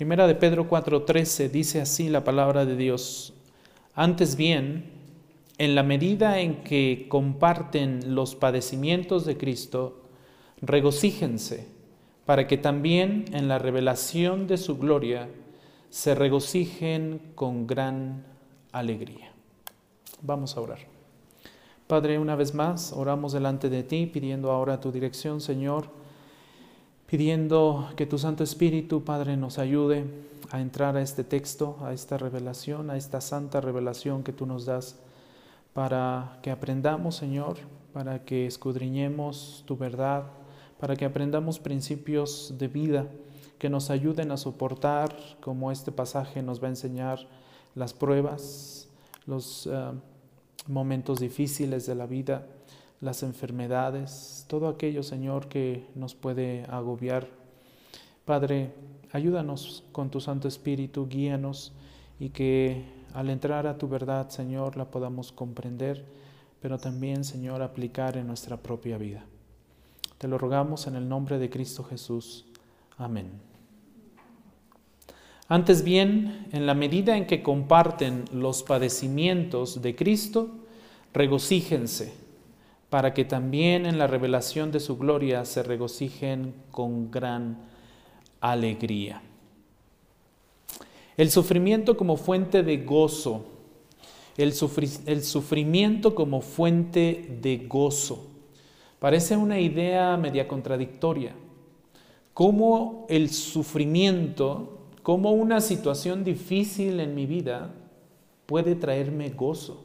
Primera de Pedro 4:13 dice así la palabra de Dios. Antes bien, en la medida en que comparten los padecimientos de Cristo, regocíjense para que también en la revelación de su gloria se regocijen con gran alegría. Vamos a orar. Padre, una vez más, oramos delante de ti, pidiendo ahora tu dirección, Señor, pidiendo que tu Santo Espíritu, Padre, nos ayude a entrar a este texto, a esta revelación, a esta santa revelación que tú nos das, para que aprendamos, Señor, para que escudriñemos tu verdad, para que aprendamos principios de vida que nos ayuden a soportar, como este pasaje nos va a enseñar, las pruebas, los eh, momentos difíciles de la vida, las enfermedades, todo aquello, Señor, que nos puede agobiar. Padre, ayúdanos con tu Santo Espíritu, guíanos y que al entrar a tu verdad, Señor, la podamos comprender, pero también, Señor, aplicar en nuestra propia vida. Te lo rogamos en el nombre de Cristo Jesús. Amén. Antes bien, en la medida en que comparten los padecimientos de Cristo, regocíjense, para que también en la revelación de su gloria se regocijen con gran alegría. El sufrimiento como fuente de gozo, el, sufrimiento como fuente de gozo. Parece una idea media contradictoria. ¿Cómo el sufrimiento cómo una situación difícil en mi vida puede traerme gozo.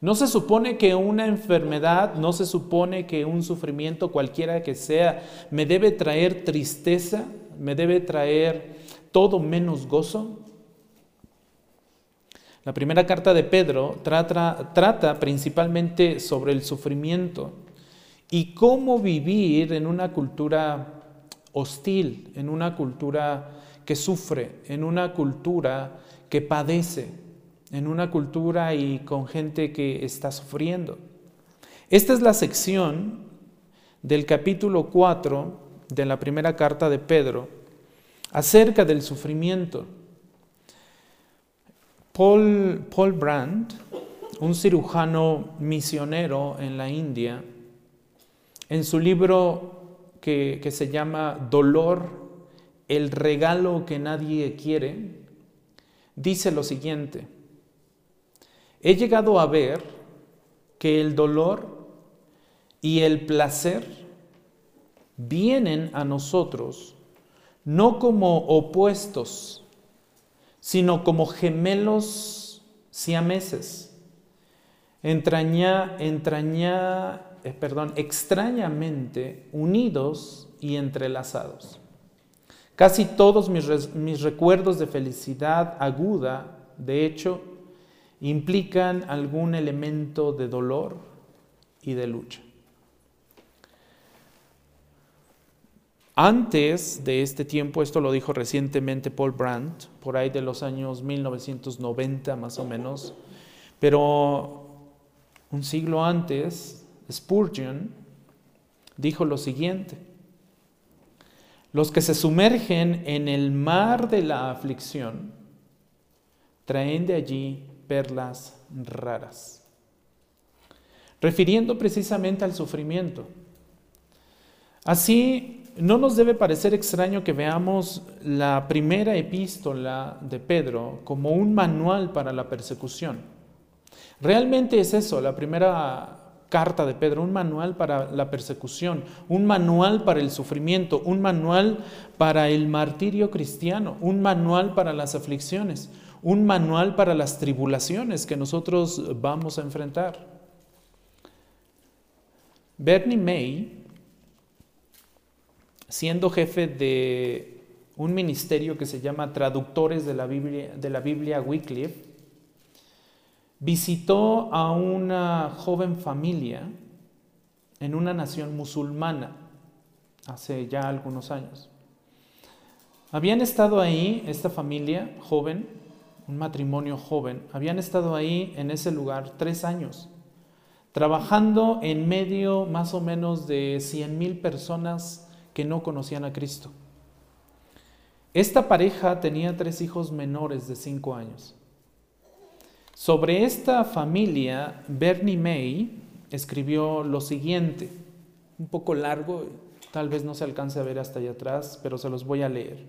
No se supone que una enfermedad, no se supone que un sufrimiento cualquiera que sea, me debe traer tristeza, me debe traer todo menos gozo. La primera carta de Pedro trata, principalmente sobre el sufrimiento y cómo vivir en una cultura hostil, en una cultura que sufre, en una cultura que padece, en una cultura y con gente que está sufriendo. Esta es la sección del capítulo 4 de la primera carta de Pedro acerca del sufrimiento. Paul, Paul Brandt, un cirujano misionero en la India, en su libro que, que se llama Dolor el regalo que nadie quiere, dice lo siguiente, he llegado a ver que el dolor y el placer vienen a nosotros no como opuestos, sino como gemelos siameses, eh, perdón, extrañamente unidos y entrelazados. Casi todos mis, recuerdos de felicidad aguda, de hecho, implican algún elemento de dolor y de lucha. Antes de este tiempo, esto lo dijo recientemente Paul Brandt, por ahí de los años 1990 más o menos, pero un siglo antes, Spurgeon dijo lo siguiente, los que se sumergen en el mar de la aflicción traen de allí perlas raras, refiriendo precisamente al sufrimiento. Así, no nos debe parecer extraño que veamos la primera epístola de Pedro como un manual para la persecución. Realmente es eso, la primera carta de Pedro, un manual para la persecución, un manual para el sufrimiento, un manual para el martirio cristiano, un manual para las aflicciones, un manual para las tribulaciones que nosotros vamos a enfrentar. Bernie May, siendo jefe de un ministerio que se llama Traductores de la Biblia, de la Biblia Wycliffe, visitó a una joven familia en una nación musulmana hace ya algunos años. Habían estado ahí, esta familia joven, un matrimonio joven, habían estado ahí en ese lugar tres años, trabajando en medio más o menos de 100 mil personas que no conocían a Cristo. Esta pareja tenía tres hijos menores de cinco años. Sobre esta familia, Bernie May escribió lo siguiente, un poco largo, tal vez no se alcance a ver hasta allá atrás, pero se los voy a leer.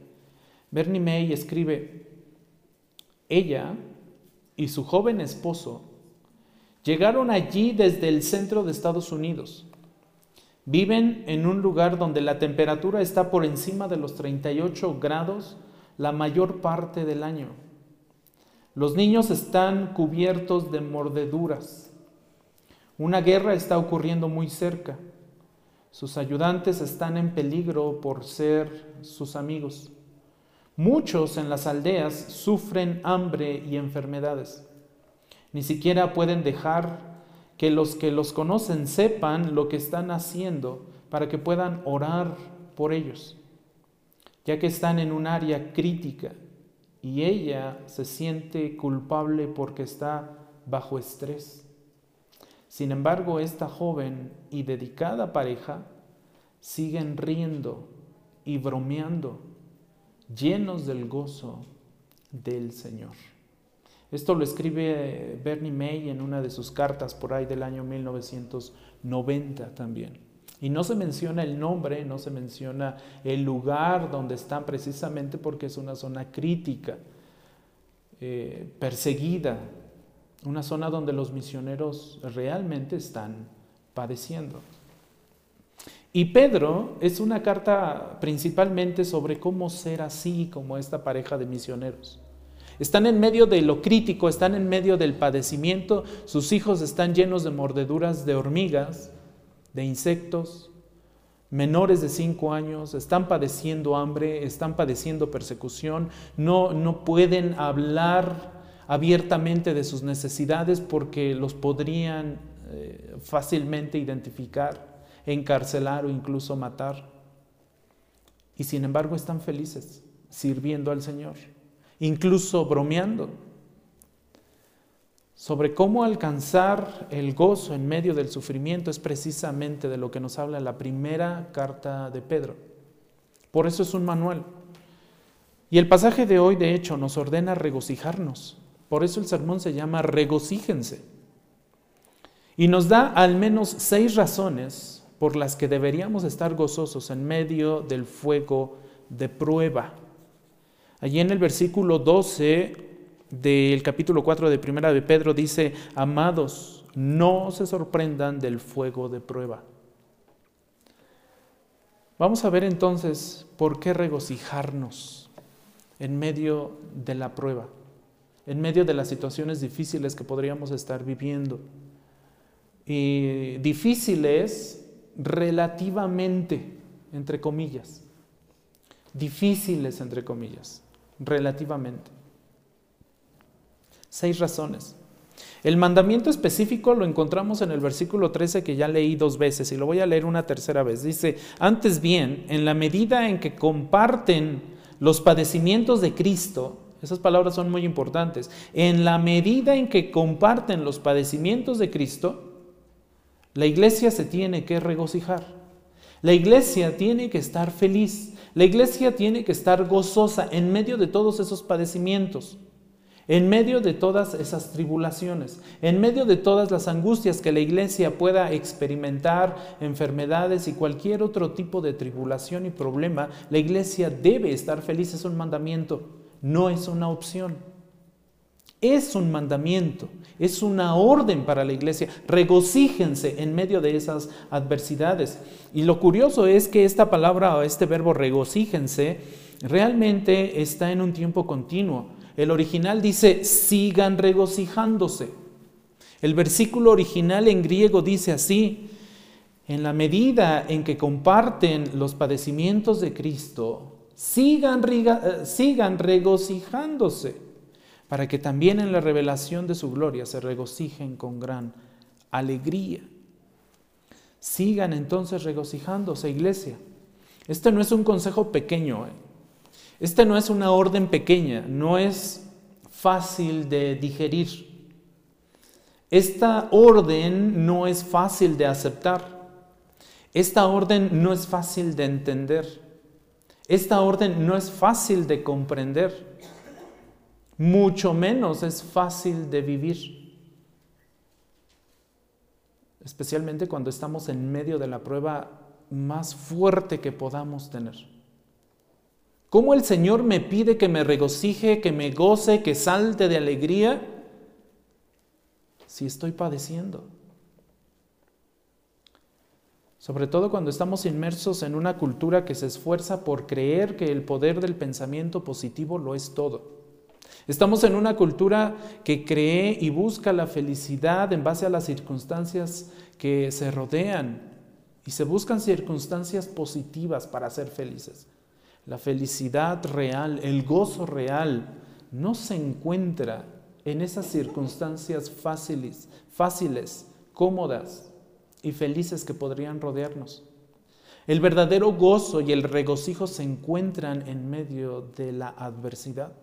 Bernie May escribe, ella y su joven esposo llegaron allí desde el centro de Estados Unidos. Viven en un lugar donde la temperatura está por encima de los 38 grados la mayor parte del año. Los niños están cubiertos de mordeduras. Una guerra está ocurriendo muy cerca. Sus ayudantes están en peligro por ser sus amigos. Muchos en las aldeas sufren hambre y enfermedades. Ni siquiera pueden dejar que los que los conocen sepan lo que están haciendo para que puedan orar por ellos, ya que están en un área crítica y ella se siente culpable porque está bajo estrés. Sin embargo, esta joven y dedicada pareja siguen riendo y bromeando llenos del gozo del Señor. Esto lo escribe Bernie May en una de sus cartas por ahí del año 1990 también. Y no se menciona el nombre, no se menciona el lugar donde están precisamente porque es una zona crítica, eh, perseguida, una zona donde los misioneros realmente están padeciendo. Y Pedro es una carta principalmente sobre cómo ser así como esta pareja de misioneros. Están en medio de lo crítico, están en medio del padecimiento, sus hijos están llenos de mordeduras de hormigas, de insectos, menores de cinco años, están padeciendo hambre, están padeciendo persecución, no, no pueden hablar abiertamente de sus necesidades porque los podrían eh, fácilmente identificar encarcelar o incluso matar. Y sin embargo están felices sirviendo al Señor, incluso bromeando sobre cómo alcanzar el gozo en medio del sufrimiento es precisamente de lo que nos habla la primera carta de Pedro. Por eso es un manual. Y el pasaje de hoy, de hecho, nos ordena regocijarnos. Por eso el sermón se llama regocíjense. Y nos da al menos seis razones por las que deberíamos estar gozosos en medio del fuego de prueba. Allí en el versículo 12 del capítulo 4 de Primera de Pedro dice, amados, no se sorprendan del fuego de prueba. Vamos a ver entonces por qué regocijarnos en medio de la prueba, en medio de las situaciones difíciles que podríamos estar viviendo. Y difíciles relativamente, entre comillas, difíciles, entre comillas, relativamente. Seis razones. El mandamiento específico lo encontramos en el versículo 13 que ya leí dos veces y lo voy a leer una tercera vez. Dice, antes bien, en la medida en que comparten los padecimientos de Cristo, esas palabras son muy importantes, en la medida en que comparten los padecimientos de Cristo, la iglesia se tiene que regocijar. La iglesia tiene que estar feliz. La iglesia tiene que estar gozosa en medio de todos esos padecimientos, en medio de todas esas tribulaciones, en medio de todas las angustias que la iglesia pueda experimentar, enfermedades y cualquier otro tipo de tribulación y problema. La iglesia debe estar feliz. Es un mandamiento, no es una opción. Es un mandamiento, es una orden para la iglesia. Regocíjense en medio de esas adversidades. Y lo curioso es que esta palabra o este verbo regocíjense realmente está en un tiempo continuo. El original dice sigan regocijándose. El versículo original en griego dice así, en la medida en que comparten los padecimientos de Cristo, sigan, eh, sigan regocijándose para que también en la revelación de su gloria se regocijen con gran alegría. Sigan entonces regocijándose, iglesia. Este no es un consejo pequeño, ¿eh? este no es una orden pequeña, no es fácil de digerir. Esta orden no es fácil de aceptar. Esta orden no es fácil de entender. Esta orden no es fácil de comprender, mucho menos es fácil de vivir, especialmente cuando estamos en medio de la prueba más fuerte que podamos tener. ¿Cómo el Señor me pide que me regocije, que me goce, que salte de alegría si estoy padeciendo? Sobre todo cuando estamos inmersos en una cultura que se esfuerza por creer que el poder del pensamiento positivo lo es todo. Estamos en una cultura que cree y busca la felicidad en base a las circunstancias que se rodean y se buscan circunstancias positivas para ser felices. La felicidad real, el gozo real, no se encuentra en esas circunstancias fáciles, fáciles, cómodas y felices que podrían rodearnos. El verdadero gozo y el regocijo se encuentran en medio de la adversidad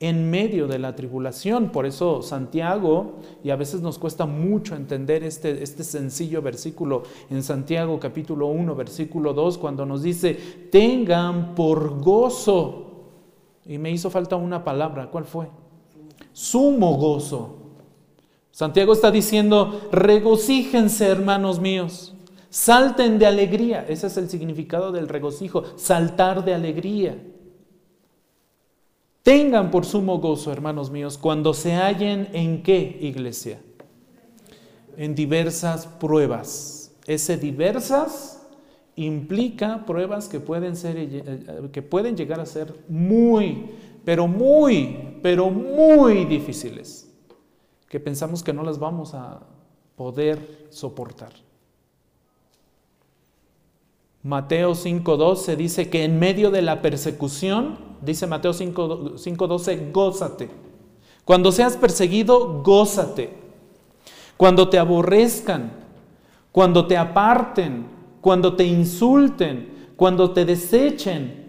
en medio de la tribulación. Por eso Santiago, y a veces nos cuesta mucho entender este, este sencillo versículo en Santiago capítulo 1, versículo 2, cuando nos dice, tengan por gozo. Y me hizo falta una palabra, ¿cuál fue? Sumo gozo. Santiago está diciendo, regocíjense hermanos míos, salten de alegría. Ese es el significado del regocijo, saltar de alegría. Tengan por sumo gozo, hermanos míos, cuando se hallen en qué iglesia? En diversas pruebas. Ese diversas implica pruebas que pueden, ser, eh, que pueden llegar a ser muy, pero muy, pero muy difíciles, que pensamos que no las vamos a poder soportar. Mateo 5.12 dice que en medio de la persecución, dice Mateo 5.12, gózate. Cuando seas perseguido, gózate. Cuando te aborrezcan, cuando te aparten, cuando te insulten, cuando te desechen,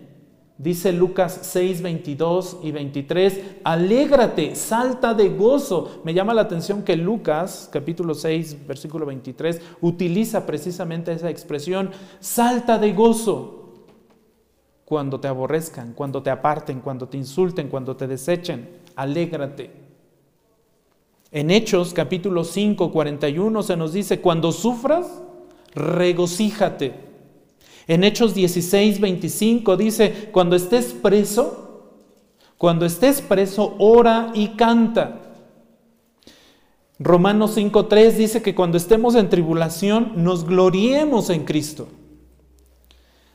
Dice Lucas 6, 22 y 23, alégrate, salta de gozo. Me llama la atención que Lucas, capítulo 6, versículo 23, utiliza precisamente esa expresión, salta de gozo. Cuando te aborrezcan, cuando te aparten, cuando te insulten, cuando te desechen, alégrate. En Hechos, capítulo 5, 41, se nos dice, cuando sufras, regocíjate. En Hechos 16, 25 dice, cuando estés preso, cuando estés preso, ora y canta. Romanos 5.3 dice que cuando estemos en tribulación nos gloriemos en Cristo.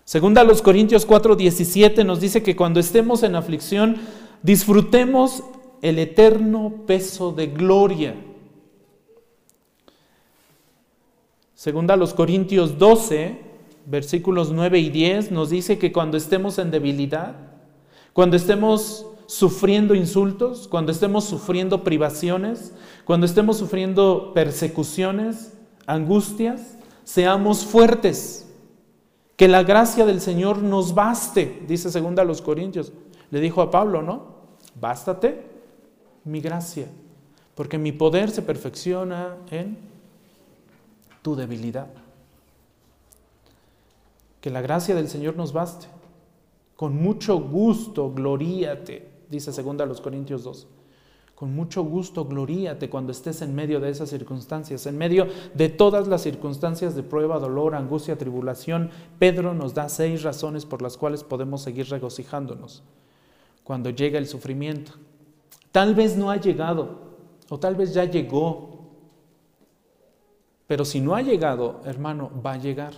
Segunda los Corintios 4.17 nos dice que cuando estemos en aflicción disfrutemos el eterno peso de gloria. Segunda los Corintios 12 versículos 9 y 10 nos dice que cuando estemos en debilidad, cuando estemos sufriendo insultos, cuando estemos sufriendo privaciones, cuando estemos sufriendo persecuciones, angustias, seamos fuertes. Que la gracia del Señor nos baste, dice segunda a los Corintios. Le dijo a Pablo, ¿no? Bástate mi gracia, porque mi poder se perfecciona en tu debilidad. Que la gracia del Señor nos baste. Con mucho gusto, gloríate, dice segunda a los Corintios 2. Con mucho gusto, gloríate cuando estés en medio de esas circunstancias, en medio de todas las circunstancias de prueba, dolor, angustia, tribulación. Pedro nos da seis razones por las cuales podemos seguir regocijándonos cuando llega el sufrimiento. Tal vez no ha llegado, o tal vez ya llegó, pero si no ha llegado, hermano, va a llegar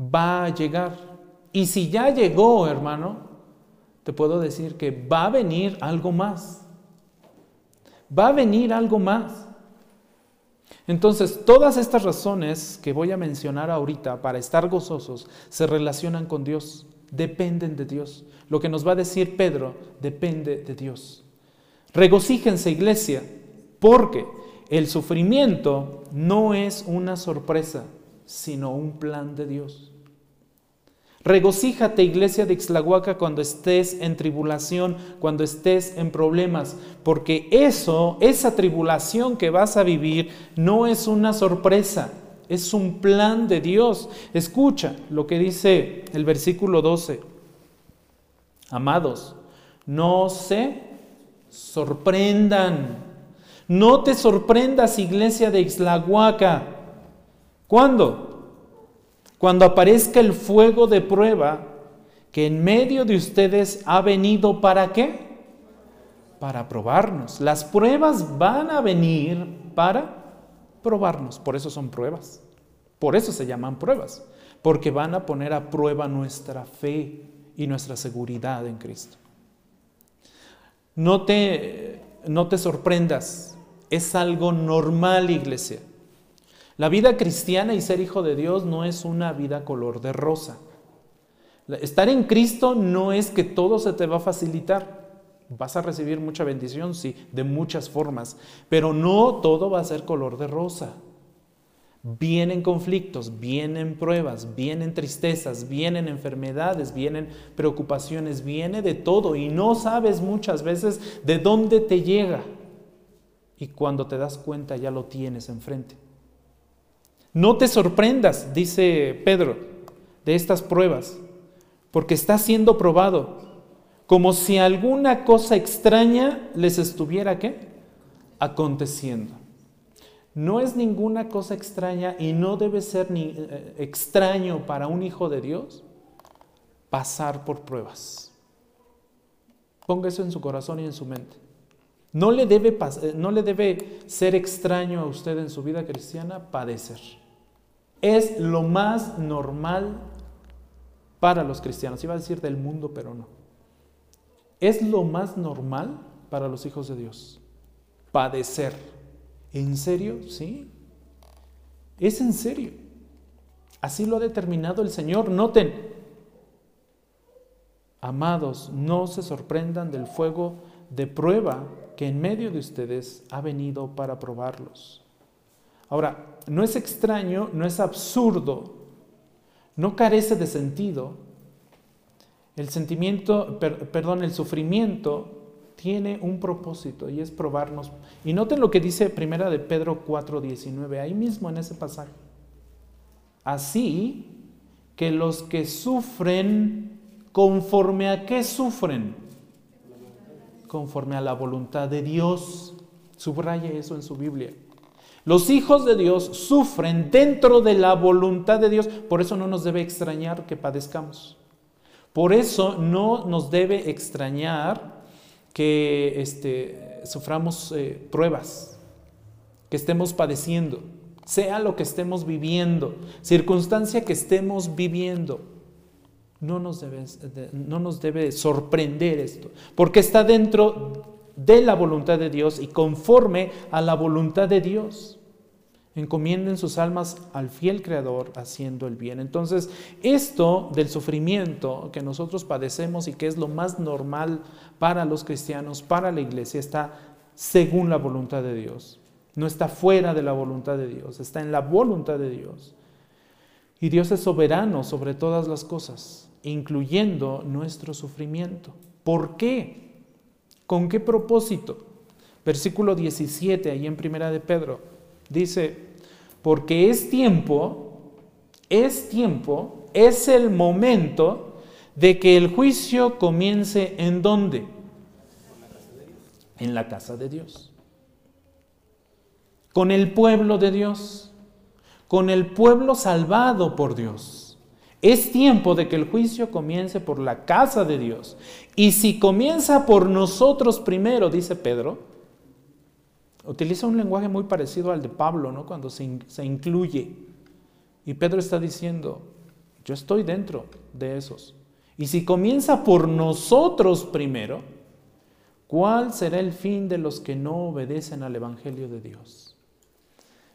va a llegar. Y si ya llegó, hermano, te puedo decir que va a venir algo más. Va a venir algo más. Entonces, todas estas razones que voy a mencionar ahorita para estar gozosos se relacionan con Dios, dependen de Dios. Lo que nos va a decir Pedro depende de Dios. Regocíjense, iglesia, porque el sufrimiento no es una sorpresa, sino un plan de Dios. Regocíjate, iglesia de Ixlahuaca, cuando estés en tribulación, cuando estés en problemas, porque eso, esa tribulación que vas a vivir, no es una sorpresa, Es un plan de Dios. Escucha lo que dice el versículo 12. Amados, no se sorprendan. No te sorprendas, iglesia de Ixlahuaca. ¿Cuándo? Cuando aparezca el fuego de prueba que en medio de ustedes ha venido para qué? Para probarnos. Las pruebas van a venir para probarnos. Por eso son pruebas. Por eso se llaman pruebas. Porque van a poner a prueba nuestra fe y nuestra seguridad en Cristo. No te, no te sorprendas. Es algo normal, iglesia. La vida cristiana y ser hijo de Dios no es una vida color de rosa. Estar en Cristo no es que todo se te va a facilitar. Vas a recibir mucha bendición, sí, de muchas formas, pero no todo va a ser color de rosa. Vienen conflictos, vienen pruebas, vienen tristezas, vienen enfermedades, vienen preocupaciones, viene de todo y no sabes muchas veces de dónde te llega. Y cuando te das cuenta ya lo tienes enfrente. No te sorprendas, dice Pedro, de estas pruebas, porque está siendo probado como si alguna cosa extraña les estuviera qué? Aconteciendo. No es ninguna cosa extraña y no debe ser ni, eh, extraño para un hijo de Dios pasar por pruebas. Ponga eso en su corazón y en su mente. No le, debe, eh, no le debe ser extraño a usted en su vida cristiana padecer. Es lo más normal para los cristianos. Iba a decir del mundo, pero no. Es lo más normal para los hijos de Dios. Padecer. ¿En serio? Sí. Es en serio. Así lo ha determinado el Señor. Noten, amados, no se sorprendan del fuego de prueba que en medio de ustedes ha venido para probarlos. Ahora, no es extraño, no es absurdo, no carece de sentido el sentimiento, perdón, el sufrimiento tiene un propósito y es probarnos. Y noten lo que dice primera de Pedro 4:19, ahí mismo en ese pasaje. Así que los que sufren, conforme a qué sufren? Conforme a la voluntad de Dios. Subraye eso en su Biblia. Los hijos de Dios sufren dentro de la voluntad de Dios, por eso no nos debe extrañar que padezcamos. Por eso no nos debe extrañar que este, suframos eh, pruebas, que estemos padeciendo, sea lo que estemos viviendo, circunstancia que estemos viviendo. No nos, debe, no nos debe sorprender esto, porque está dentro de la voluntad de Dios y conforme a la voluntad de Dios. Encomienden sus almas al fiel Creador haciendo el bien. Entonces, esto del sufrimiento que nosotros padecemos y que es lo más normal para los cristianos, para la iglesia, está según la voluntad de Dios. No está fuera de la voluntad de Dios, está en la voluntad de Dios. Y Dios es soberano sobre todas las cosas, incluyendo nuestro sufrimiento. ¿Por qué? ¿Con qué propósito? Versículo 17, ahí en Primera de Pedro. Dice, porque es tiempo, es tiempo, es el momento de que el juicio comience en dónde? En la casa de Dios. Con el pueblo de Dios. Con el pueblo salvado por Dios. Es tiempo de que el juicio comience por la casa de Dios. Y si comienza por nosotros primero, dice Pedro, Utiliza un lenguaje muy parecido al de Pablo, ¿no? Cuando se, se incluye. Y Pedro está diciendo, yo estoy dentro de esos. Y si comienza por nosotros primero, ¿cuál será el fin de los que no obedecen al Evangelio de Dios?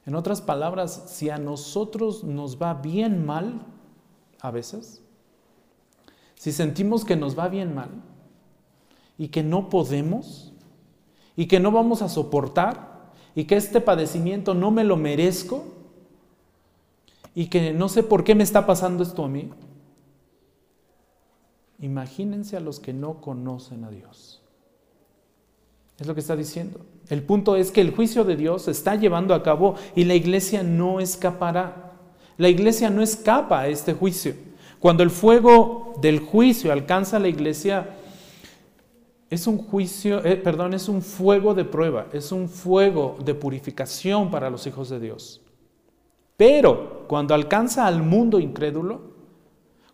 En otras palabras, si a nosotros nos va bien mal, a veces, si sentimos que nos va bien mal y que no podemos, y que no vamos a soportar y que este padecimiento no me lo merezco y que no sé por qué me está pasando esto a mí. Imagínense a los que no conocen a Dios. Es lo que está diciendo. El punto es que el juicio de Dios se está llevando a cabo y la iglesia no escapará. La iglesia no escapa a este juicio. Cuando el fuego del juicio alcanza a la iglesia, es un juicio, eh, perdón, es un fuego de prueba, es un fuego de purificación para los hijos de Dios. Pero cuando alcanza al mundo incrédulo,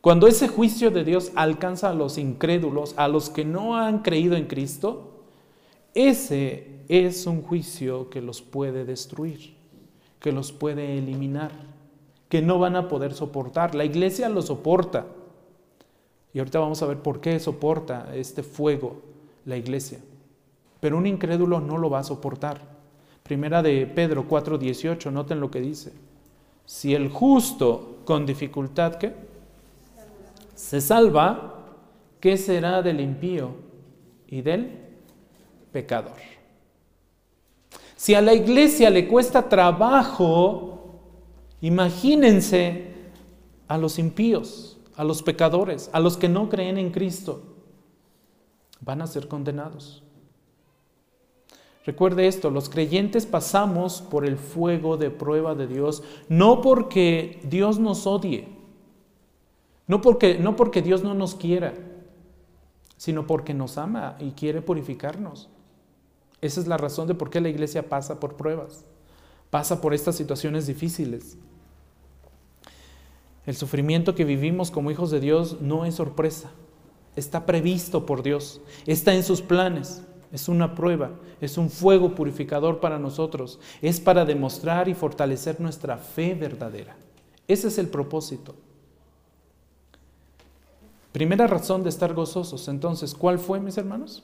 cuando ese juicio de Dios alcanza a los incrédulos, a los que no han creído en Cristo, ese es un juicio que los puede destruir, que los puede eliminar, que no van a poder soportar. La iglesia lo soporta. Y ahorita vamos a ver por qué soporta este fuego la iglesia. Pero un incrédulo no lo va a soportar. Primera de Pedro 4:18, noten lo que dice. Si el justo con dificultad, ¿qué? Se salva, ¿qué será del impío y del pecador? Si a la iglesia le cuesta trabajo, imagínense a los impíos, a los pecadores, a los que no creen en Cristo, van a ser condenados. Recuerde esto, los creyentes pasamos por el fuego de prueba de Dios, no porque Dios nos odie, no porque, no porque Dios no nos quiera, sino porque nos ama y quiere purificarnos. Esa es la razón de por qué la iglesia pasa por pruebas, pasa por estas situaciones difíciles. El sufrimiento que vivimos como hijos de Dios no es sorpresa, está previsto por Dios, está en sus planes. Es una prueba, es un fuego purificador para nosotros, es para demostrar y fortalecer nuestra fe verdadera. Ese es el propósito. Primera razón de estar gozosos, entonces, ¿cuál fue, mis hermanos?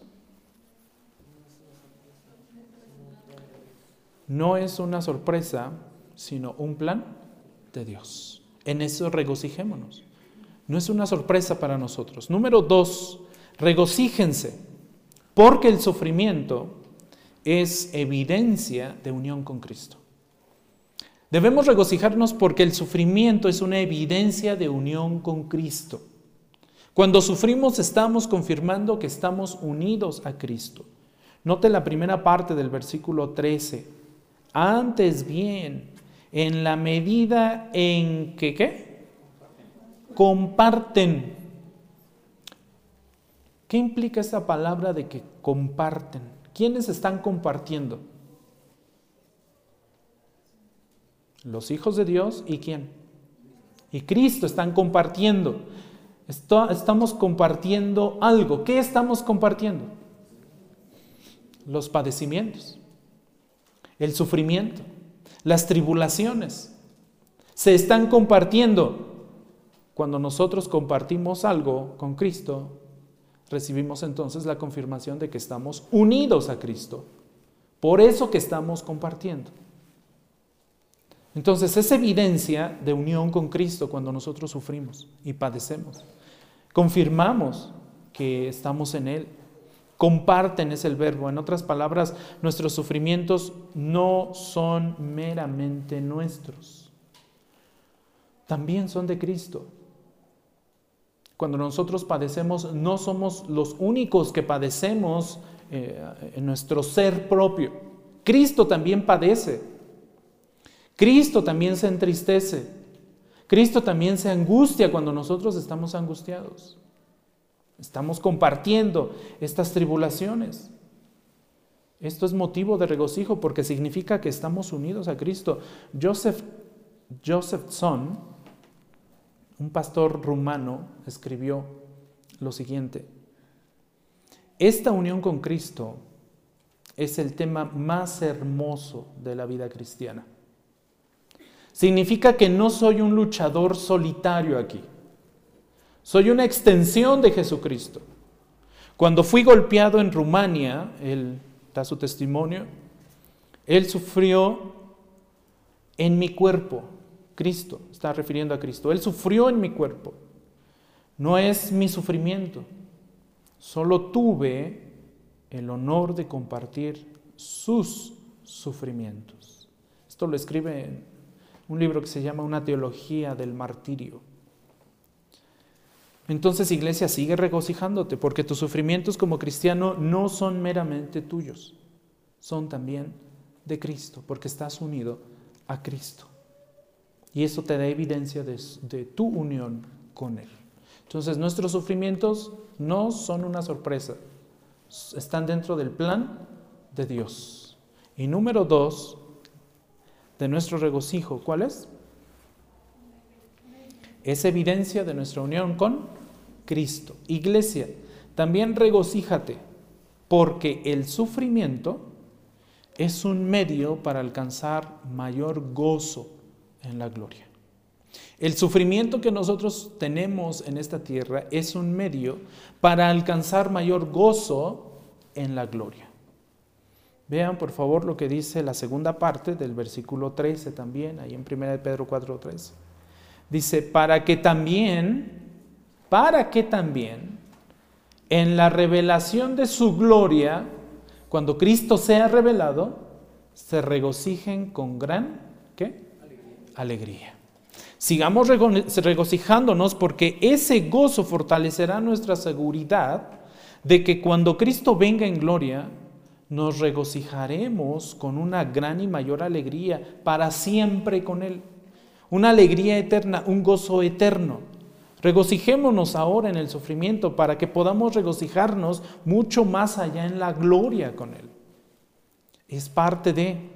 No es una sorpresa, sino un plan de Dios. En eso regocijémonos. No es una sorpresa para nosotros. Número dos, regocíjense porque el sufrimiento es evidencia de unión con Cristo. Debemos regocijarnos porque el sufrimiento es una evidencia de unión con Cristo. Cuando sufrimos estamos confirmando que estamos unidos a Cristo. Note la primera parte del versículo 13. Antes bien, en la medida en que ¿qué? comparten ¿Qué implica esta palabra de que comparten? ¿Quiénes están compartiendo? Los hijos de Dios y quién? Y Cristo están compartiendo. estamos compartiendo algo. ¿Qué estamos compartiendo? Los padecimientos, el sufrimiento, las tribulaciones. Se están compartiendo. Cuando nosotros compartimos algo con Cristo, recibimos entonces la confirmación de que estamos unidos a Cristo. Por eso que estamos compartiendo. Entonces es evidencia de unión con Cristo cuando nosotros sufrimos y padecemos. Confirmamos que estamos en Él. Comparten es el verbo. En otras palabras, nuestros sufrimientos no son meramente nuestros. También son de Cristo. Cuando nosotros padecemos, no somos los únicos que padecemos eh, en nuestro ser propio. Cristo también padece. Cristo también se entristece. Cristo también se angustia cuando nosotros estamos angustiados. Estamos compartiendo estas tribulaciones. Esto es motivo de regocijo porque significa que estamos unidos a Cristo. Joseph, Josephson un pastor rumano escribió lo siguiente, esta unión con Cristo es el tema más hermoso de la vida cristiana. Significa que no soy un luchador solitario aquí. Soy una extensión de Jesucristo. Cuando fui golpeado en Rumania, él da su testimonio, él sufrió en mi cuerpo, Cristo, está refiriendo a Cristo. Él sufrió en mi cuerpo. No es mi sufrimiento. Solo tuve el honor de compartir sus sufrimientos. Esto lo escribe en un libro que se llama Una teología del martirio. Entonces, iglesia, sigue regocijándote porque tus sufrimientos como cristiano no son meramente tuyos, son también de Cristo, porque estás unido a Cristo. y eso te da evidencia de, de tu unión con Él. Entonces nuestros sufrimientos no son una sorpresa, están dentro del plan de Dios. Y número dos, de nuestro regocijo, ¿cuál es? Es evidencia de nuestra unión con Cristo. Iglesia, también regocíjate, porque el sufrimiento es un medio para alcanzar mayor gozo en la gloria. El sufrimiento que nosotros tenemos en esta tierra es un medio para alcanzar mayor gozo en la gloria. Vean por favor lo que dice la segunda parte del versículo 13 también, ahí en 1 Pedro 4:13. Dice, para que también, para que también en la revelación de su gloria, cuando Cristo sea revelado, se regocijen con gran ¿qué? alegría. Sigamos regocijándonos porque ese gozo fortalecerá nuestra seguridad de que cuando Cristo venga en gloria, nos regocijaremos con una gran y mayor alegría para siempre con Él. Una alegría eterna, un gozo eterno. Regocijémonos ahora en el sufrimiento para que podamos regocijarnos mucho más allá en la gloria con Él. Es parte de...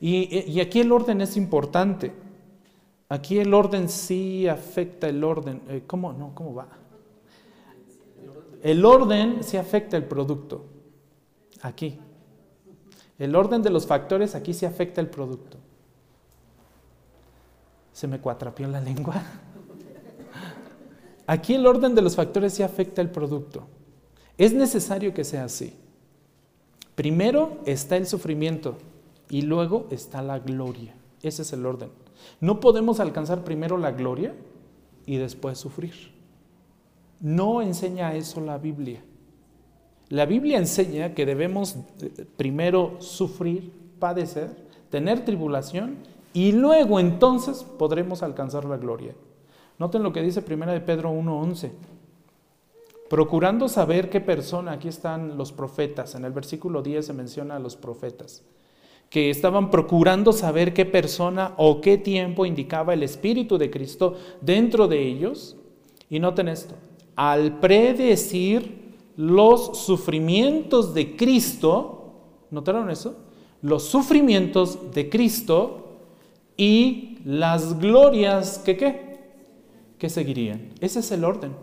Y, aquí el orden es importante. Aquí el orden sí afecta el orden. Eh, ¿Cómo? No, ¿cómo va? El orden sí afecta el producto. Aquí. El orden de los factores aquí sí afecta el producto. Se me cuatrapió la lengua. Aquí el orden de los factores sí afecta el producto. Es necesario que sea así. Primero está el sufrimiento y luego está la gloria. Ese es el orden. No podemos alcanzar primero la gloria y después sufrir. No enseña eso la Biblia. La Biblia enseña que debemos eh, primero sufrir, padecer, tener tribulación y luego entonces podremos alcanzar la gloria. Noten lo que dice 1 de Pedro 1:11. Procurando saber qué persona, aquí están los profetas, en el versículo 10 se menciona a los profetas, que estaban procurando saber qué persona o qué tiempo indicaba el Espíritu de Cristo dentro de ellos. Y noten esto, al predecir los sufrimientos de Cristo, ¿notaron eso? Los sufrimientos de Cristo y las glorias que qué? Que seguirían. Ese es el orden.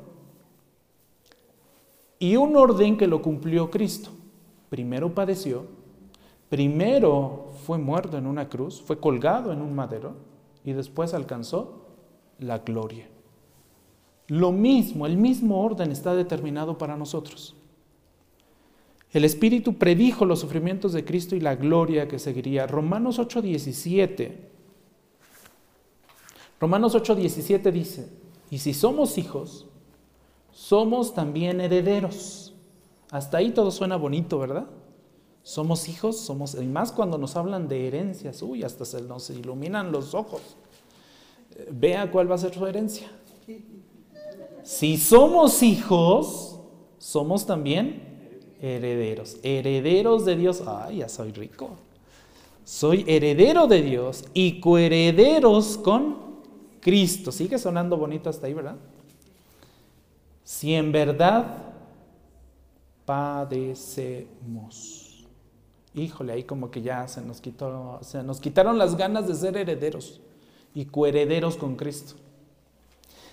Y un orden que lo cumplió Cristo. Primero padeció, primero fue muerto en una cruz, fue colgado en un madero y después alcanzó la gloria. Lo mismo, el mismo orden está determinado para nosotros. El Espíritu predijo los sufrimientos de Cristo y la gloria que seguiría. Romanos 8:17. Romanos 8:17 dice, y si somos hijos, somos también herederos. Hasta ahí todo suena bonito, ¿verdad? Somos hijos, somos, y más cuando nos hablan de herencias, uy, hasta se nos iluminan los ojos. Vea cuál va a ser su herencia. Si somos hijos, somos también herederos. Herederos de Dios. Ay, ya soy rico. Soy heredero de Dios y coherederos con Cristo. Sigue sonando bonito hasta ahí, ¿verdad? Si en verdad padecemos. Híjole, ahí como que ya se nos quitó, se nos quitaron las ganas de ser herederos y coherederos con Cristo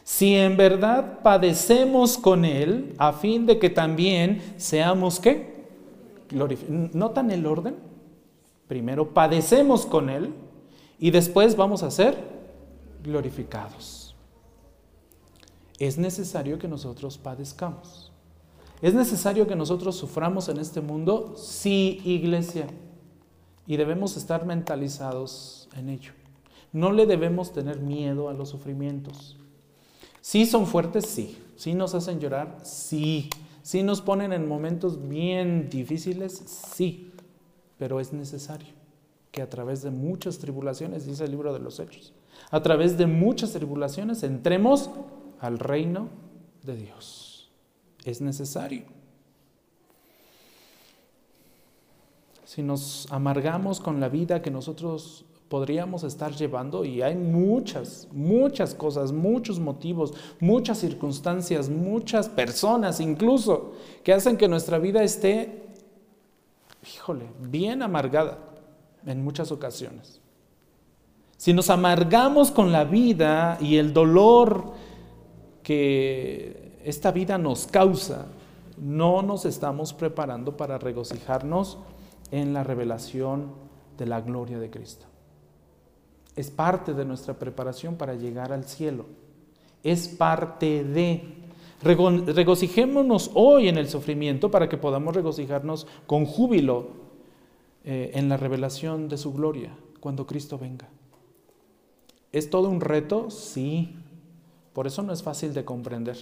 si en verdad padecemos con Él, a fin de que también seamos qué? ¿Notan el orden? Primero padecemos con Él y después vamos a ser glorificados. Es necesario que nosotros padezcamos. ¿Es necesario que nosotros suframos en este mundo? Sí, iglesia. Y debemos estar mentalizados en ello. No le debemos tener miedo a los sufrimientos. ¿Sí son fuertes? Sí. ¿Sí nos hacen llorar? Sí. ¿Sí nos ponen en momentos bien difíciles? Sí. Pero es necesario que a través de muchas tribulaciones, dice el libro de los Hechos, a través de muchas tribulaciones entremos al reino de Dios. Es necesario. Si nos amargamos con la vida que nosotros podríamos estar llevando y hay muchas, muchas cosas, muchos motivos, muchas circunstancias, muchas personas incluso que hacen que nuestra vida esté, híjole, bien amargada en muchas ocasiones. Si nos amargamos con la vida y el dolor que esta vida nos causa, no nos estamos preparando para regocijarnos en la revelación de la gloria de Cristo. Es parte de nuestra preparación para llegar al cielo. Es parte de... Regocijémonos hoy en el sufrimiento para que podamos regocijarnos con júbilo eh, en la revelación de su gloria cuando Cristo venga. ¿Es todo un reto? Sí. Por eso no es fácil de comprender.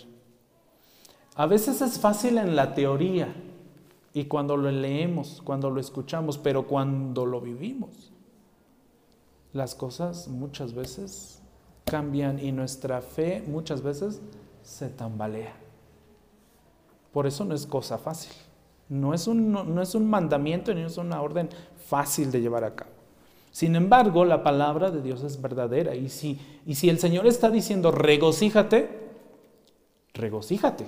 A veces es fácil en la teoría y cuando lo leemos, cuando lo escuchamos, pero cuando lo vivimos, las cosas muchas veces cambian y nuestra fe muchas veces se tambalea. Por eso no es cosa fácil. No es un, no, es un mandamiento ni es una orden fácil de llevar a cabo. Sin embargo, la palabra de Dios es verdadera. Y si, el Señor está diciendo regocíjate, regocíjate.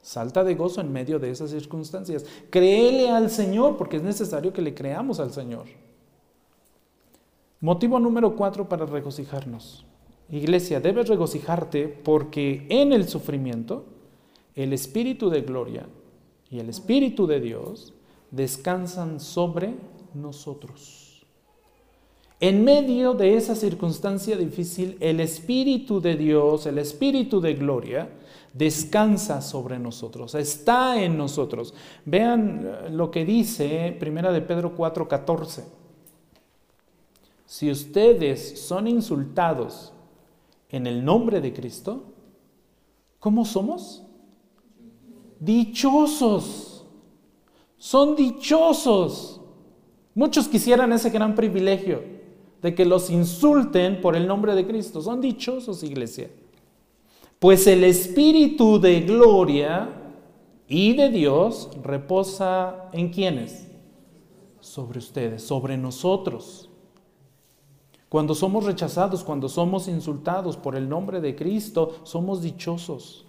Salta de gozo en medio de esas circunstancias. Créele al Señor porque es necesario que le creamos al Señor. Motivo número cuatro para regocijarnos. Iglesia, debes regocijarte porque en el sufrimiento el Espíritu de gloria y el Espíritu de Dios descansan sobre nosotros. En medio de esa circunstancia difícil, el Espíritu de Dios, el Espíritu de gloria, descansa sobre nosotros, está en nosotros. Vean eh, lo que dice Primera de Pedro 4:14. Si ustedes son insultados en el nombre de Cristo, ¿cómo somos? Dichosos. Son dichosos. Muchos quisieran ese gran privilegio de que los insulten por el nombre de Cristo. Son dichosos, iglesia. Pues el Espíritu de gloria y de Dios reposa en quienes? Sobre ustedes, sobre nosotros. Cuando somos rechazados, cuando somos insultados por el nombre de Cristo, somos dichosos.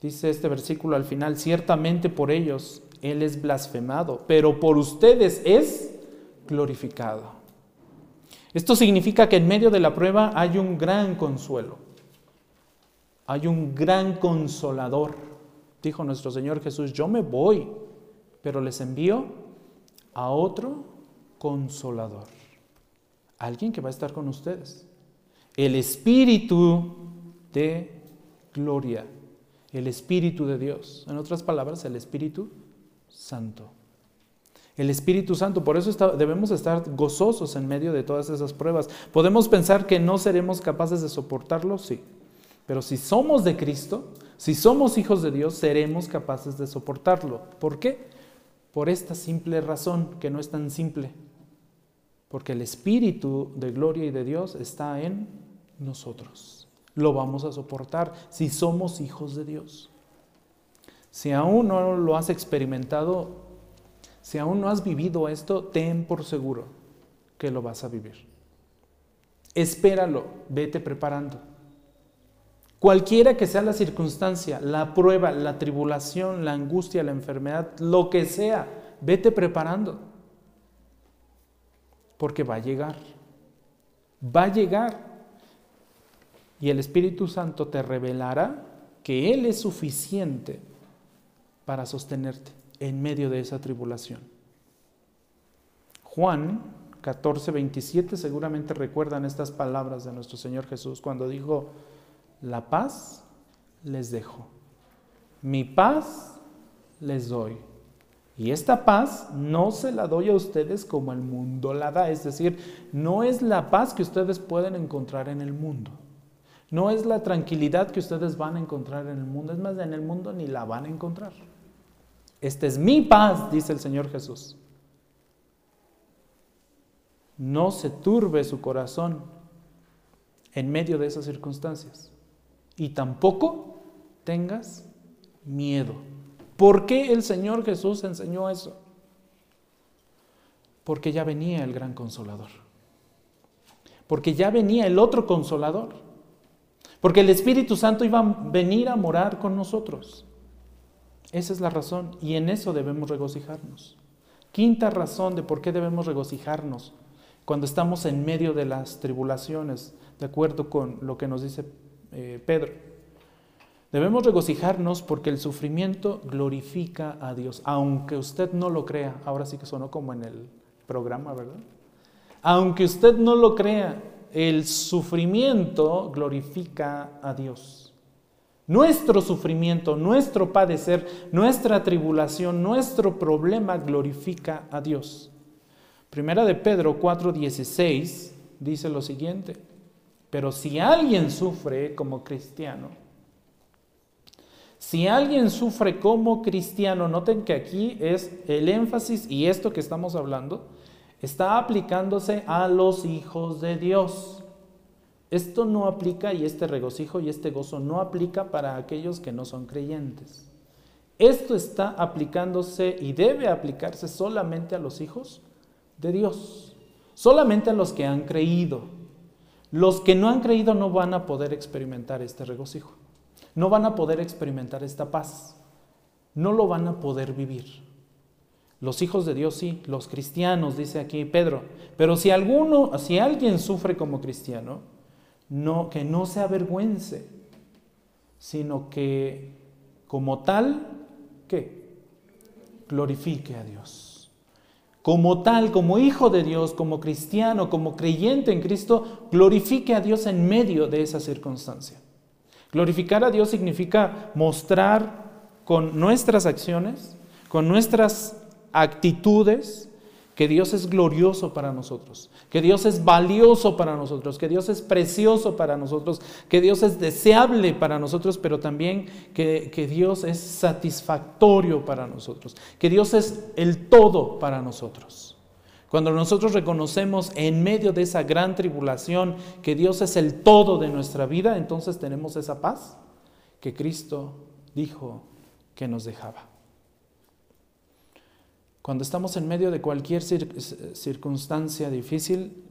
Dice este versículo al final, ciertamente por ellos Él es blasfemado, pero por ustedes es glorificado. Esto significa que en medio de la prueba hay un gran consuelo. Hay un gran consolador. Dijo nuestro Señor Jesús, yo me voy, pero les envío a otro consolador. Alguien que va a estar con ustedes. El Espíritu de gloria. El Espíritu de Dios. En otras palabras, el Espíritu Santo. El Espíritu Santo, por eso debemos estar gozosos en medio de todas esas pruebas. ¿Podemos pensar que no seremos capaces de soportarlo? Sí. Pero si somos de Cristo, si somos hijos de Dios, seremos capaces de soportarlo. ¿Por qué? Por esta simple razón, que no es tan simple. Porque el Espíritu de gloria y de Dios está en nosotros. Lo vamos a soportar si somos hijos de Dios. Si aún no lo has experimentado, si aún no has vivido esto, ten por seguro que lo vas a vivir. Espéralo, vete preparando. Cualquiera que sea la circunstancia, la prueba, la tribulación, la angustia, la enfermedad, lo que sea, vete preparando. Porque va a llegar. Va a llegar. Y el Espíritu Santo te revelará que Él es suficiente para sostenerte en medio de esa tribulación. Juan 14, 27 seguramente recuerdan estas palabras de nuestro Señor Jesús cuando dijo, la paz les dejo, mi paz les doy. Y esta paz no se la doy a ustedes como el mundo la da, es decir, no es la paz que ustedes pueden encontrar en el mundo. No es la tranquilidad que ustedes van a encontrar en el mundo, es más, en el mundo ni la van a encontrar. Esta es mi paz, dice el Señor Jesús. No se turbe su corazón en medio de esas circunstancias y tampoco tengas miedo. ¿Por qué el Señor Jesús enseñó eso? Porque ya venía el gran consolador. porque ya venía el otro consolador, porque el Espíritu Santo iba a venir a morar con nosotros. Esa es la razón y en eso debemos regocijarnos. Quinta razón de por qué debemos regocijarnos cuando estamos en medio de las tribulaciones, de acuerdo con lo que nos dice eh, Pedro. Debemos regocijarnos porque el sufrimiento glorifica a Dios, aunque usted no lo crea. Ahora sí que sonó como en el programa, ¿verdad? Aunque usted no lo crea, el sufrimiento glorifica a Dios. Nuestro sufrimiento, nuestro padecer, nuestra tribulación, nuestro problema glorifica a Dios. Primera de Pedro 4:16 dice lo siguiente, pero si alguien sufre como cristiano, si alguien sufre como cristiano, noten que aquí es el énfasis y esto que estamos hablando, está aplicándose a los hijos de Dios. Esto no aplica y este regocijo y este gozo no aplica para aquellos que no son creyentes. Esto está aplicándose y debe aplicarse solamente a los hijos de Dios, solamente a los que han creído. Los que no han creído no van a poder experimentar este regocijo, no van a poder experimentar esta paz, no lo van a poder vivir. Los hijos de Dios sí, los cristianos, dice aquí Pedro. Pero si alguno, si alguien sufre como cristiano, no, que no se avergüence, sino que como tal, ¿qué? Glorifique a Dios. Como tal, como hijo de Dios, como cristiano, como creyente en Cristo, glorifique a Dios en medio de esa circunstancia. Glorificar a Dios significa mostrar con nuestras acciones, con nuestras actitudes, que Dios es glorioso para nosotros, que Dios es valioso para nosotros, que Dios es precioso para nosotros, que Dios es deseable para nosotros, pero también que, que, Dios es satisfactorio para nosotros, que Dios es el todo para nosotros. Cuando nosotros reconocemos en medio de esa gran tribulación que Dios es el todo de nuestra vida, entonces tenemos esa paz que Cristo dijo que nos dejaba. Cuando estamos en medio de cualquier circunstancia difícil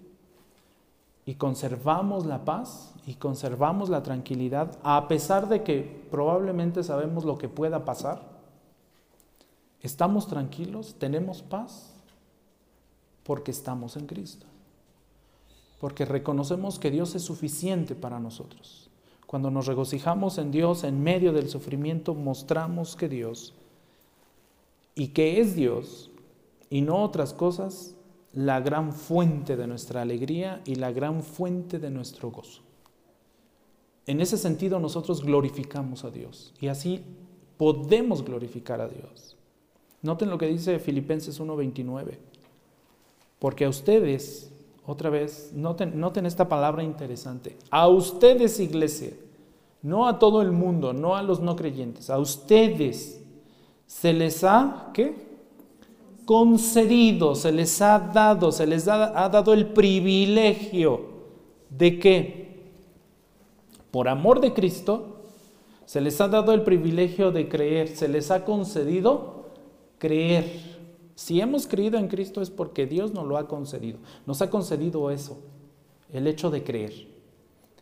y conservamos la paz y conservamos la tranquilidad, a pesar de que probablemente sabemos lo que pueda pasar, estamos tranquilos, tenemos paz, porque estamos en Cristo. Porque reconocemos que Dios es suficiente para nosotros. Cuando nos regocijamos en Dios en medio del sufrimiento, mostramos que Dios y que es Dios y no otras cosas la gran fuente de nuestra alegría y la gran fuente de nuestro gozo. En ese sentido nosotros glorificamos a Dios y así podemos glorificar a Dios. Noten lo que dice Filipenses 1:29, porque a ustedes, otra vez, noten, noten esta palabra interesante, a ustedes iglesia, no a todo el mundo, no a los no creyentes, a ustedes se les ha, ¿qué? Concedido, se les ha dado, se les ha, dado el privilegio de que, por amor de Cristo, se les ha dado el privilegio de creer, se les ha concedido creer. Si hemos creído en Cristo es porque Dios nos lo ha concedido. Nos ha concedido eso, el hecho de creer.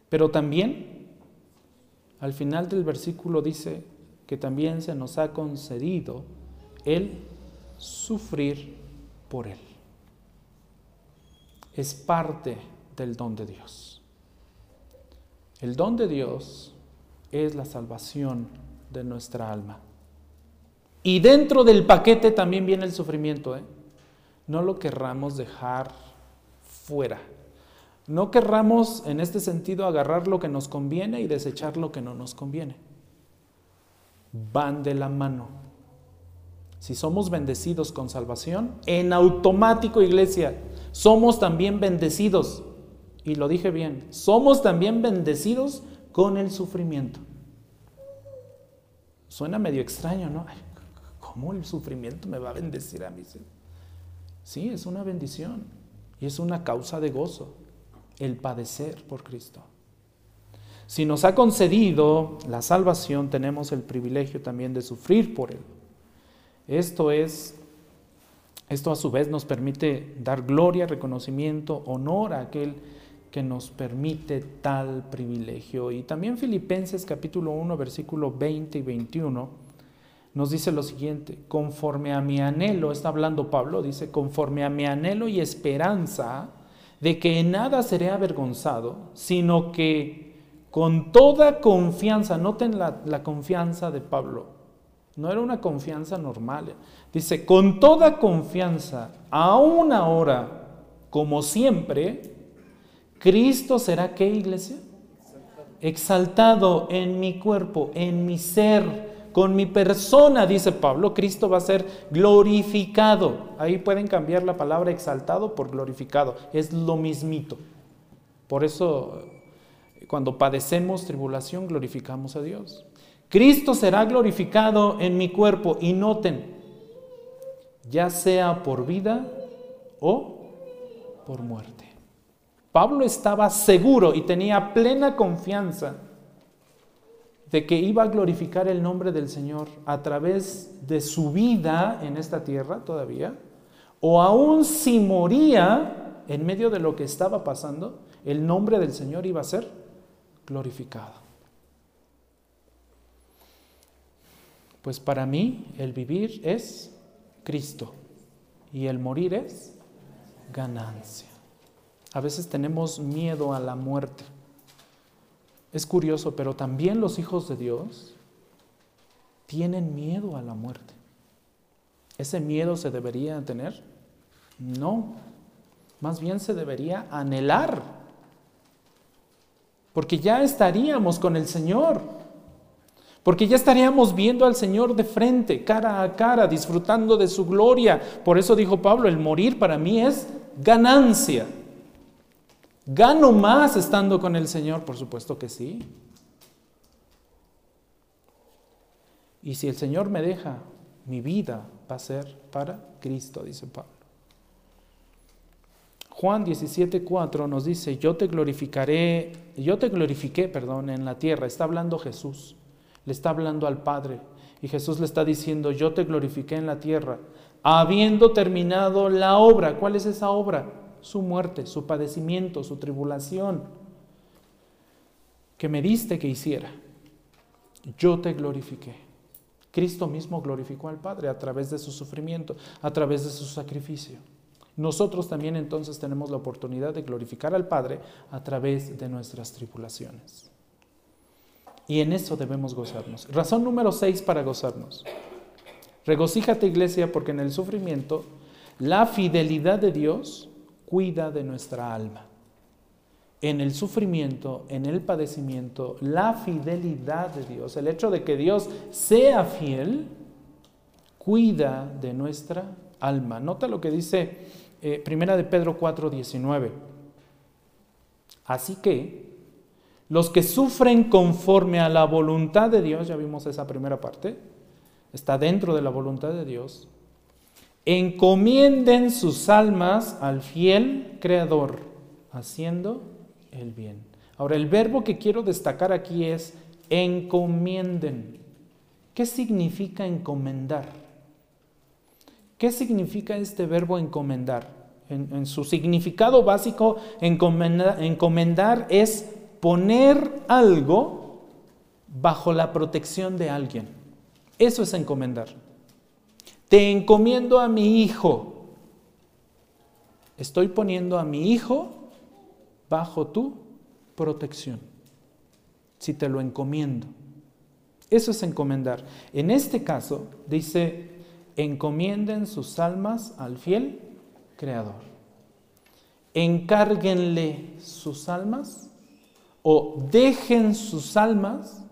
Pero también, al final del versículo dice, que también se nos ha concedido el sufrir por Él. Es parte del don de Dios. El don de Dios es la salvación de nuestra alma. Y dentro del paquete también viene el sufrimiento. ¿eh? No lo querramos dejar fuera. No querramos en este sentido agarrar lo que nos conviene y desechar lo que no nos conviene van de la mano. Si somos bendecidos con salvación, en automático, iglesia, somos también bendecidos. Y lo dije bien, somos también bendecidos con el sufrimiento. Suena medio extraño, ¿no? ¿Cómo el sufrimiento me va a bendecir a mí? Sí, es una bendición y es una causa de gozo el padecer por Cristo. Si nos ha concedido la salvación, tenemos el privilegio también de sufrir por Él. Esto es, esto a su vez nos permite dar gloria, reconocimiento, honor a aquel que nos permite tal privilegio. Y también Filipenses capítulo 1, versículo 20 y 21 nos dice lo siguiente, conforme a mi anhelo, está hablando Pablo, dice, conforme a mi anhelo y esperanza de que en nada seré avergonzado, sino que con toda confianza, noten la, la confianza de Pablo, no era una confianza normal, dice, con toda confianza, aún ahora, como siempre, Cristo será qué iglesia? Exaltado en mi cuerpo, en mi ser, con mi persona, dice Pablo, Cristo va a ser glorificado. Ahí pueden cambiar la palabra exaltado por glorificado. Es lo mismito. Por eso, cuando padecemos tribulación, glorificamos a Dios. Cristo será glorificado en mi cuerpo. Y noten, ya sea por vida o por muerte. Pablo estaba seguro y tenía plena confianza de que iba a glorificar el nombre del Señor a través de su vida en esta tierra todavía, o aún si moría en medio de lo que estaba pasando, el nombre del Señor iba a ser glorificado. Pues para mí el vivir es Cristo y el morir es ganancia. A veces tenemos miedo a la muerte. Es curioso, pero también los hijos de Dios tienen miedo a la muerte. ¿Ese miedo se debería tener? No, más bien se debería anhelar, porque ya estaríamos con el Señor, porque ya estaríamos viendo al Señor de frente, cara a cara, disfrutando de su gloria. Por eso dijo Pablo, el morir para mí es ganancia. ¿Gano más estando con el Señor? Por supuesto que sí. Y si el Señor me deja, mi vida va a ser para Cristo, dice Pablo. Juan 17:4 nos dice, "Yo te glorificaré, yo te glorifiqué, perdón, en la tierra." Está hablando Jesús. Le está hablando al Padre y Jesús le está diciendo, "Yo te glorifiqué en la tierra, habiendo terminado la obra." ¿Cuál es esa obra? su muerte, su padecimiento, su tribulación, que me diste que hiciera. Yo te glorifiqué. Cristo mismo glorificó al Padre a través de su sufrimiento, a través de su sacrificio. Nosotros también entonces tenemos la oportunidad de glorificar al Padre a través de nuestras tribulaciones. Y en eso debemos gozarnos. Razón número seis para gozarnos. Regocíjate iglesia porque en el sufrimiento la fidelidad de Dios cuida de nuestra alma. En el sufrimiento, en el padecimiento, la fidelidad de Dios, el hecho de que Dios sea fiel, cuida de nuestra alma. Nota lo que dice eh, Primera de Pedro 4, 19. Así que los que sufren conforme a la voluntad de Dios, ya vimos esa primera parte, está dentro de la voluntad de Dios, encomienden sus almas al fiel Creador, haciendo el bien. Ahora, el verbo que quiero destacar aquí es encomienden. ¿Qué significa encomendar? ¿Qué significa este verbo encomendar? En, su significado básico, encomendar es poner algo bajo la protección de alguien. Eso es encomendar. Te encomiendo a mi hijo. Estoy poniendo a mi hijo bajo tu protección. Si te lo encomiendo. Eso es encomendar. En este caso dice, encomienden sus almas al fiel Creador. Encárguenle sus almas o dejen sus almas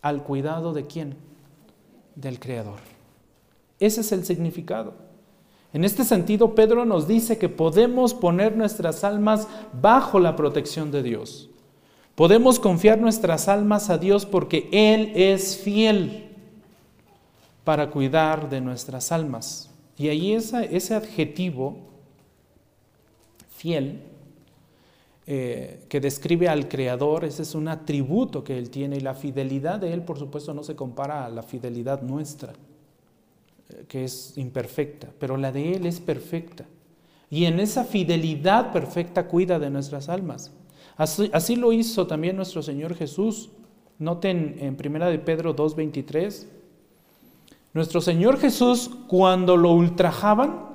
al cuidado de quién? Del Creador. Ese es el significado. En este sentido, Pedro nos dice que podemos poner nuestras almas bajo la protección de Dios. Podemos confiar nuestras almas a Dios porque Él es fiel para cuidar de nuestras almas. Y ahí ese adjetivo, fiel, eh, que describe al Creador, ese es un atributo que Él tiene y la fidelidad de Él, por supuesto, no se compara a la fidelidad nuestra que es imperfecta, pero la de Él es perfecta. Y en esa fidelidad perfecta cuida de nuestras almas. Así, lo hizo también nuestro Señor Jesús. Noten en 1 de Pedro 2.23. Nuestro Señor Jesús, cuando lo ultrajaban,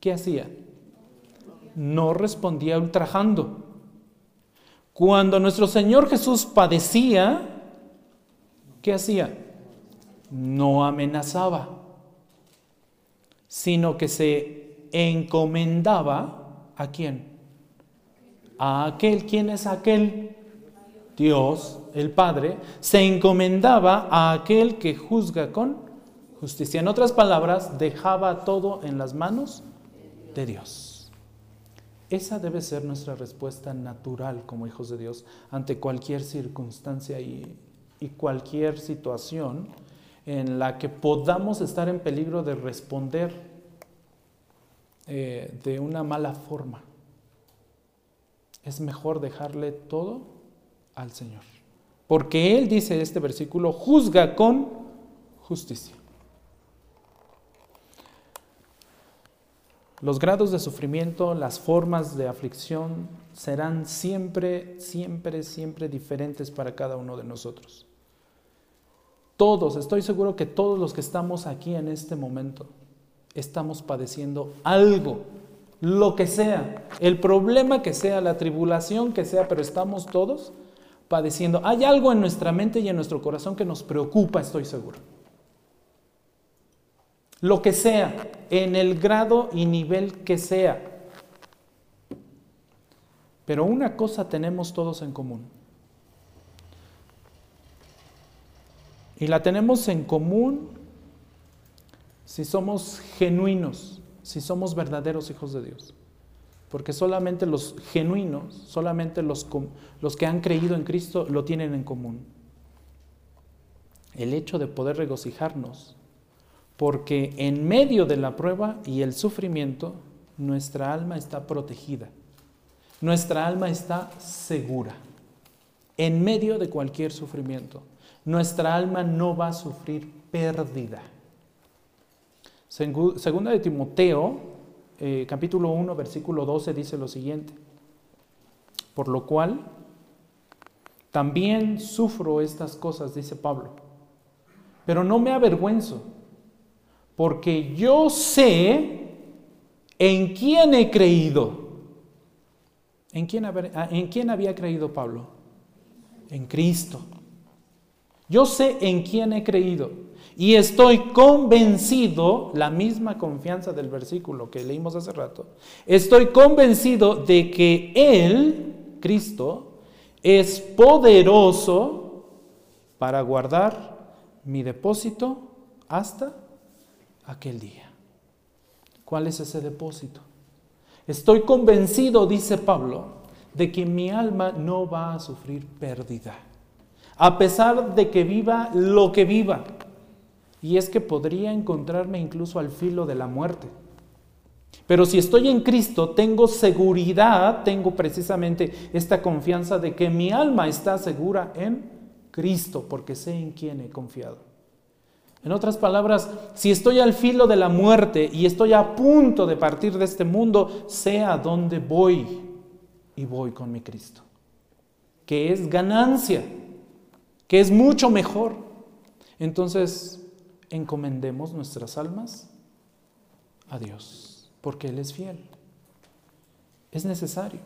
¿qué hacía? No respondía ultrajando. Cuando nuestro Señor Jesús padecía, ¿qué hacía? No amenazaba, sino que se encomendaba a quién? A aquel, ¿quién es aquel? Dios, el Padre, se encomendaba a aquel que juzga con justicia. En otras palabras, dejaba todo en las manos de Dios. Esa debe ser nuestra respuesta natural como hijos de Dios ante cualquier circunstancia y, cualquier situación en la que podamos estar en peligro de responder eh, de una mala forma. Es mejor dejarle todo al Señor. Porque Él dice este versículo, juzga con justicia. Los grados de sufrimiento, las formas de aflicción serán siempre, siempre, siempre diferentes para cada uno de nosotros. Todos, estoy seguro que todos los que estamos aquí en este momento, estamos padeciendo algo, lo que sea, el problema que sea, la tribulación que sea, pero estamos todos padeciendo. Hay algo en nuestra mente y en nuestro corazón que nos preocupa, estoy seguro. Lo que sea, en el grado y nivel que sea. Pero una cosa tenemos todos en común. Y la tenemos en común si somos genuinos, si somos verdaderos hijos de Dios. Porque solamente los genuinos, solamente los, los que han creído en Cristo lo tienen en común. El hecho de poder regocijarnos porque en medio de la prueba y el sufrimiento, nuestra alma está protegida, nuestra alma está segura, en medio de cualquier sufrimiento. Nuestra alma no va a sufrir pérdida. Segunda de Timoteo, eh, capítulo 1, versículo 12, dice lo siguiente. Por lo cual, también sufro estas cosas, dice Pablo, pero no me avergüenzo porque yo sé en quién he creído. ¿En quién, ah, ¿En quién, había creído Pablo? En Cristo. Yo sé en quién he creído. Y estoy convencido, la misma confianza del versículo que leímos hace rato, estoy convencido de que Él, Cristo, es poderoso para guardar mi depósito hasta aquel día. ¿Cuál es ese depósito? Estoy convencido, dice Pablo, de que mi alma no va a sufrir pérdida, a pesar de que viva lo que viva. Y es que podría encontrarme incluso al filo de la muerte. Pero si estoy en Cristo, tengo seguridad, tengo precisamente esta confianza de que mi alma está segura en Cristo, porque sé en quién he confiado. En otras palabras, si estoy al filo de la muerte y estoy a punto de partir de este mundo, sé a dónde voy y voy con mi Cristo, que es ganancia, que es mucho mejor. Entonces, encomendemos nuestras almas a Dios, porque Él es fiel. Es necesario.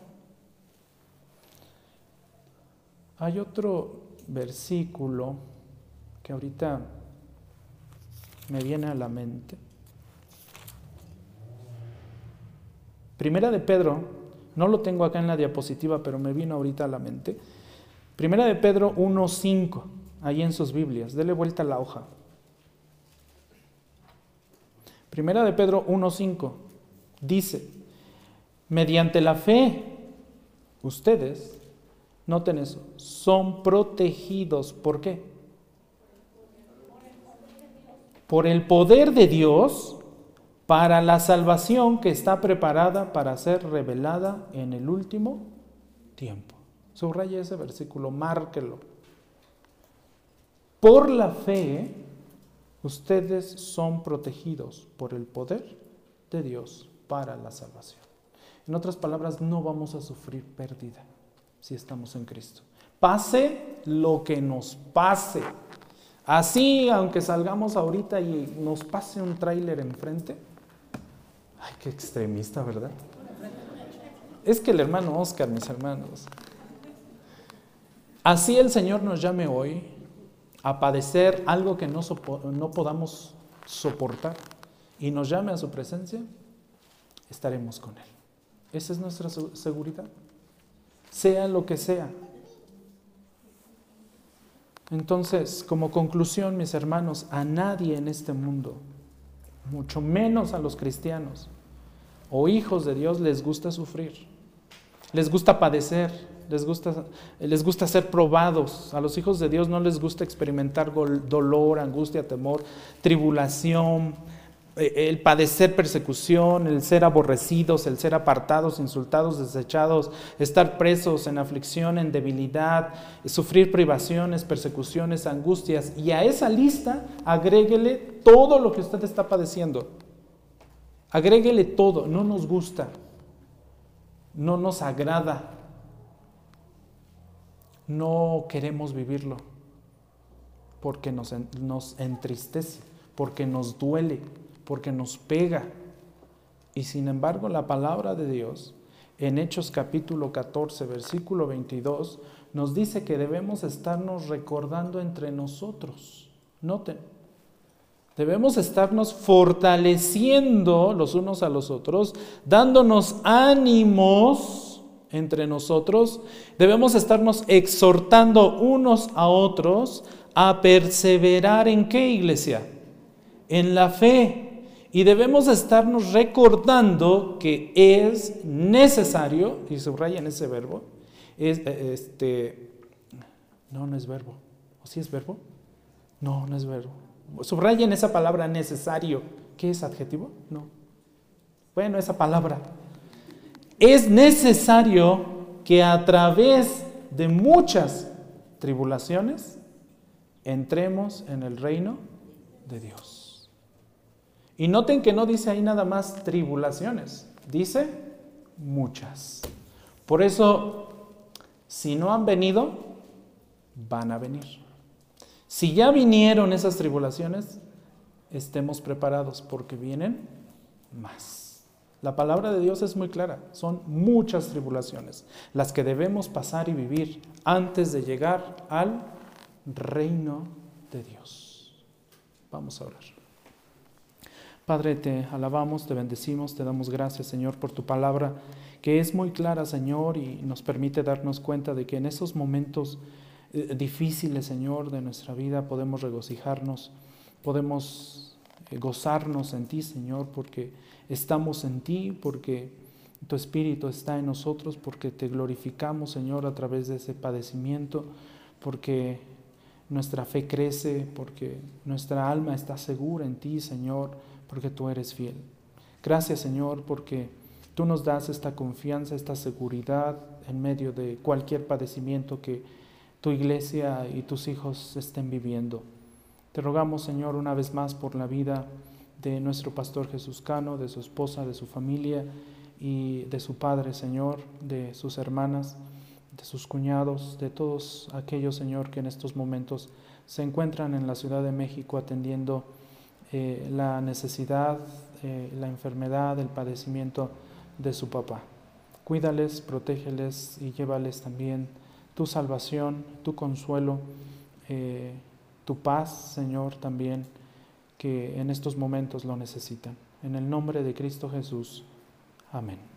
Hay otro versículo que ahorita me viene a la mente. Primera de Pedro, no lo tengo acá en la diapositiva, pero me vino ahorita a la mente. Primera de Pedro 1.5, ahí en sus Biblias. Dele vuelta a la hoja. Primera de Pedro 1.5 dice, mediante la fe, ustedes, noten eso, son protegidos. ¿Por qué? Por el poder de Dios para la salvación que está preparada para ser revelada en el último tiempo. Subraya ese versículo, márquelo. Por la fe, ustedes son protegidos por el poder de Dios para la salvación. En otras palabras, no vamos a sufrir pérdida si estamos en Cristo. Pase lo que nos pase. Así, aunque salgamos ahorita y nos pase un tráiler enfrente. Ay, qué extremista, ¿verdad? Es que el hermano Oscar, mis hermanos. Así el Señor nos llame hoy a padecer algo que no, no podamos soportar y nos llame a su presencia, estaremos con Él. Esa es nuestra seguridad. Sea lo que sea. Entonces, como conclusión, mis hermanos, a nadie en este mundo, mucho menos a los cristianos o hijos de Dios, les gusta sufrir, les gusta padecer, les gusta, les gusta ser probados. A los hijos de Dios no les gusta experimentar dolor, angustia, temor, tribulación, el padecer persecución, el ser aborrecidos, el ser apartados, insultados, desechados, estar presos en aflicción, en debilidad, sufrir privaciones, persecuciones, angustias. Y a esa lista agréguele todo lo que usted está padeciendo. Agréguele todo, no nos gusta, no nos agrada, no queremos vivirlo porque nos, nos entristece, porque nos duele porque nos pega. Y sin embargo, la palabra de Dios en Hechos capítulo 14, versículo 22, nos dice que debemos estarnos recordando entre nosotros. Noten, debemos estarnos fortaleciendo los unos a los otros, dándonos ánimos entre nosotros, debemos estarnos exhortando unos a otros a perseverar en qué iglesia? En la fe. Y debemos estarnos recordando que es necesario, y subrayen ese verbo, eh, este, no, no es verbo. ¿O sí es verbo? No, no es verbo. Subrayen esa palabra necesario. ¿Qué es adjetivo? No. Bueno, esa palabra. Es necesario que a través de muchas tribulaciones entremos en el reino de Dios. Y noten que no dice ahí nada más tribulaciones, dice muchas. Por eso, si no han venido, van a venir. Si ya vinieron esas tribulaciones, estemos preparados porque vienen más. La palabra de Dios es muy clara, son muchas tribulaciones las que debemos pasar y vivir antes de llegar al reino de Dios. Vamos a orar. Padre, te alabamos, te bendecimos, te damos gracias, Señor, por tu palabra, que es muy clara, Señor, y nos permite darnos cuenta de que en esos momentos eh, difíciles, Señor, de nuestra vida podemos regocijarnos, podemos eh, gozarnos en ti, Señor, porque estamos en ti, porque tu Espíritu está en nosotros, porque te glorificamos, Señor, a través de ese padecimiento, porque nuestra fe crece, porque nuestra alma está segura en ti, Señor porque tú eres fiel. Gracias Señor porque tú nos das esta confianza, esta seguridad en medio de cualquier padecimiento que tu iglesia y tus hijos estén viviendo. Te rogamos Señor una vez más por la vida de nuestro pastor Jesús Cano, de su esposa, de su familia y de su padre Señor, de sus hermanas, de sus cuñados, de todos aquellos Señor que en estos momentos se encuentran en la Ciudad de México atendiendo eh, la necesidad, eh, la enfermedad, el padecimiento de su papá. Cuídales, protégeles y llévales también tu salvación, tu consuelo, eh, tu paz, Señor, también, que en estos momentos lo necesitan. En el nombre de Cristo Jesús. Amén.